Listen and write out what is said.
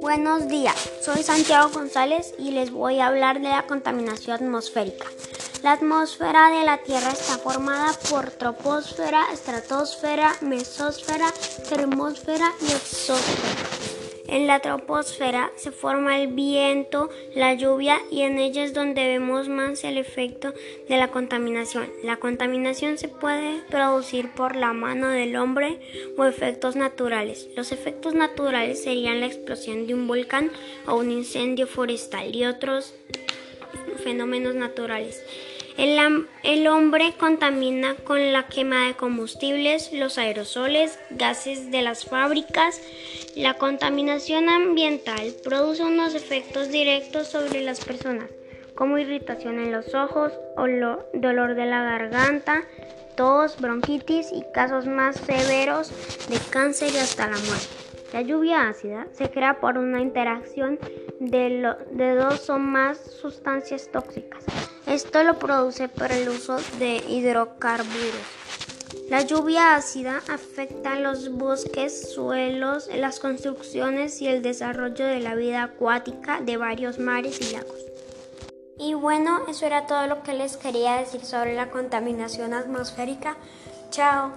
Buenos días, soy Santiago González y les voy a hablar de la contaminación atmosférica. La atmósfera de la Tierra está formada por troposfera, estratosfera, mesósfera, termósfera y exósfera. En la troposfera se forma el viento, la lluvia y en ella es donde vemos más el efecto de la contaminación. La contaminación se puede producir por la mano del hombre o efectos naturales. Los efectos naturales serían la explosión de un volcán o un incendio forestal y otros fenómenos naturales. El, hombre contamina con la quema de combustibles, los aerosoles, gases de las fábricas. La contaminación ambiental produce unos efectos directos sobre las personas, como irritación en los ojos, dolor de la garganta, tos, bronquitis y casos más severos de cáncer y hasta la muerte. La lluvia ácida se crea por una interacción de, de dos o más sustancias tóxicas. Esto lo produce por el uso de hidrocarburos. La lluvia ácida afecta los bosques, suelos, las construcciones y el desarrollo de la vida acuática de varios mares y lagos. Y bueno, eso era todo lo que les quería decir sobre la contaminación atmosférica. Chao.